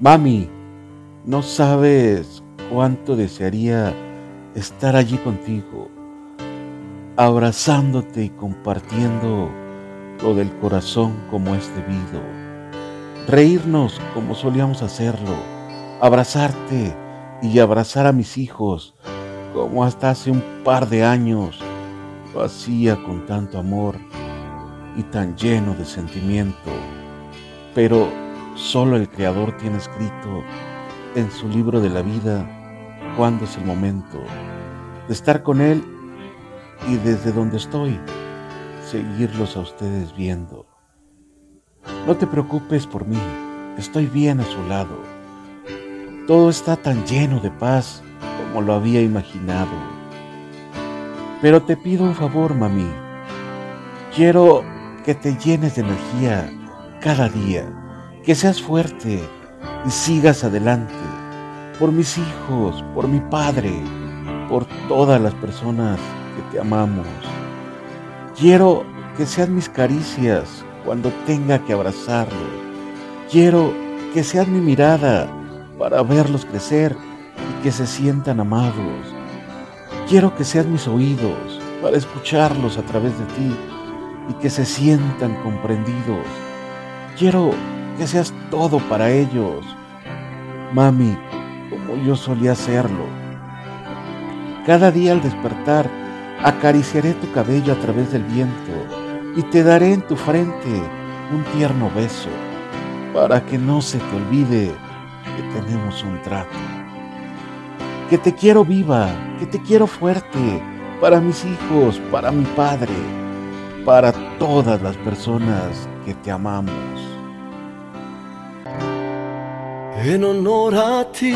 Mami, no sabes cuánto desearía estar allí contigo, abrazándote y compartiendo lo del corazón como es debido, reírnos como solíamos hacerlo, abrazarte y abrazar a mis hijos como hasta hace un par de años lo hacía con tanto amor y tan lleno de sentimiento. Pero solo el Creador tiene escrito en su libro de la vida cuándo es el momento de estar con Él y desde donde estoy, seguirlos a ustedes viendo. No te preocupes por mí, estoy bien a su lado. Todo está tan lleno de paz como lo había imaginado. Pero te pido un favor, mami. Quiero que te llenes de energía cada día, que seas fuerte y sigas adelante por mis hijos, por mi padre, por todas las personas que te amamos. Quiero que sean mis caricias cuando tenga que abrazarlos. Quiero que seas mi mirada para verlos crecer y que se sientan amados. Quiero que seas mis oídos para escucharlos a través de ti y que se sientan comprendidos. Quiero que seas todo para ellos. Mami, como yo solía hacerlo. Cada día al despertar, acariciaré tu cabello a través del viento y te daré en tu frente un tierno beso para que no se te olvide que tenemos un trato. Que te quiero viva, que te quiero fuerte, para mis hijos, para mi padre, para todas las personas que te amamos. En honor a ti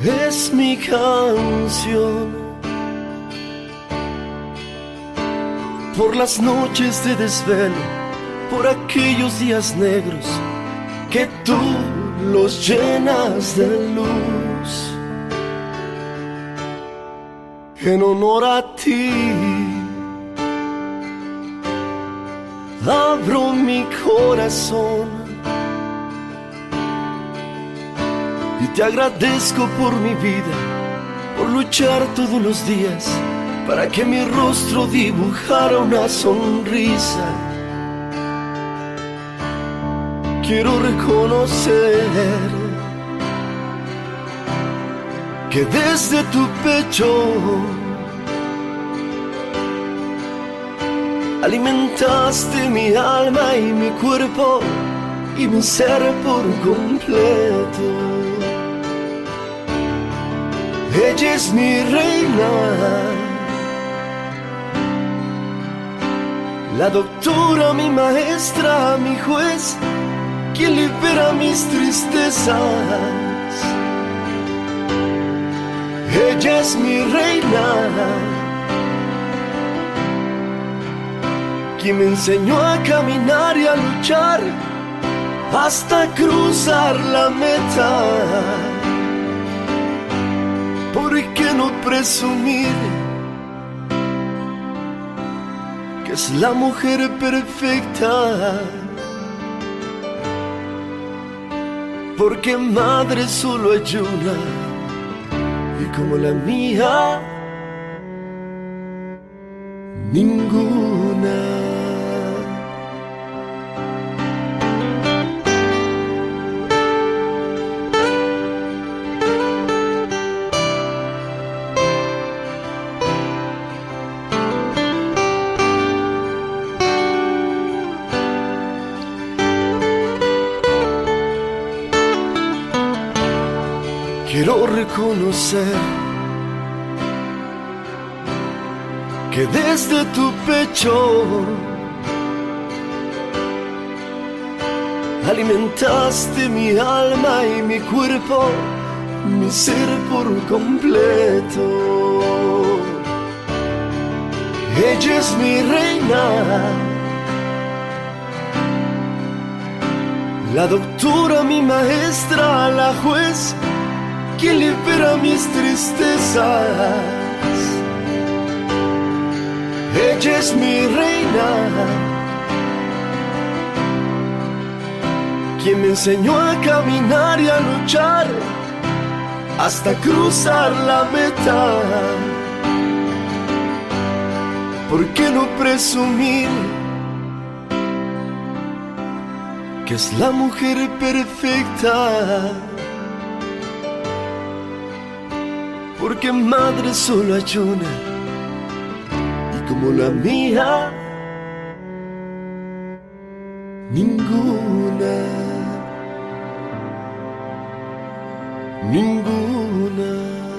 es mi canción. Por las noches de desvelo, por aquellos días negros que tú los llenas de luz. En honor a ti, abro mi corazón y te agradezco por mi vida, por luchar todos los días para que mi rostro dibujara una sonrisa. Quiero reconocer que desde tu pecho alimentaste mi alma y mi cuerpo y mi ser por completo. Ella es mi reina, la doctora, mi maestra, mi juez, quien libera mis tristezas. Ella es mi reina, quien me enseñó a caminar y a luchar hasta cruzar la meta. ¿Por qué no presumir que es la mujer perfecta? Porque madre solo hay una y como la mía, ninguna. Quiero reconocer que desde tu pecho alimentaste mi alma y mi cuerpo, mi ser por completo. Ella es mi reina, la doctora, mi maestra, la juez quien libera mis tristezas. Ella es mi reina, quien me enseñó a caminar y a luchar hasta cruzar la meta. ¿Por qué no presumir que es la mujer perfecta? Porque madre solo hay una y como la mía, ninguna. ninguna.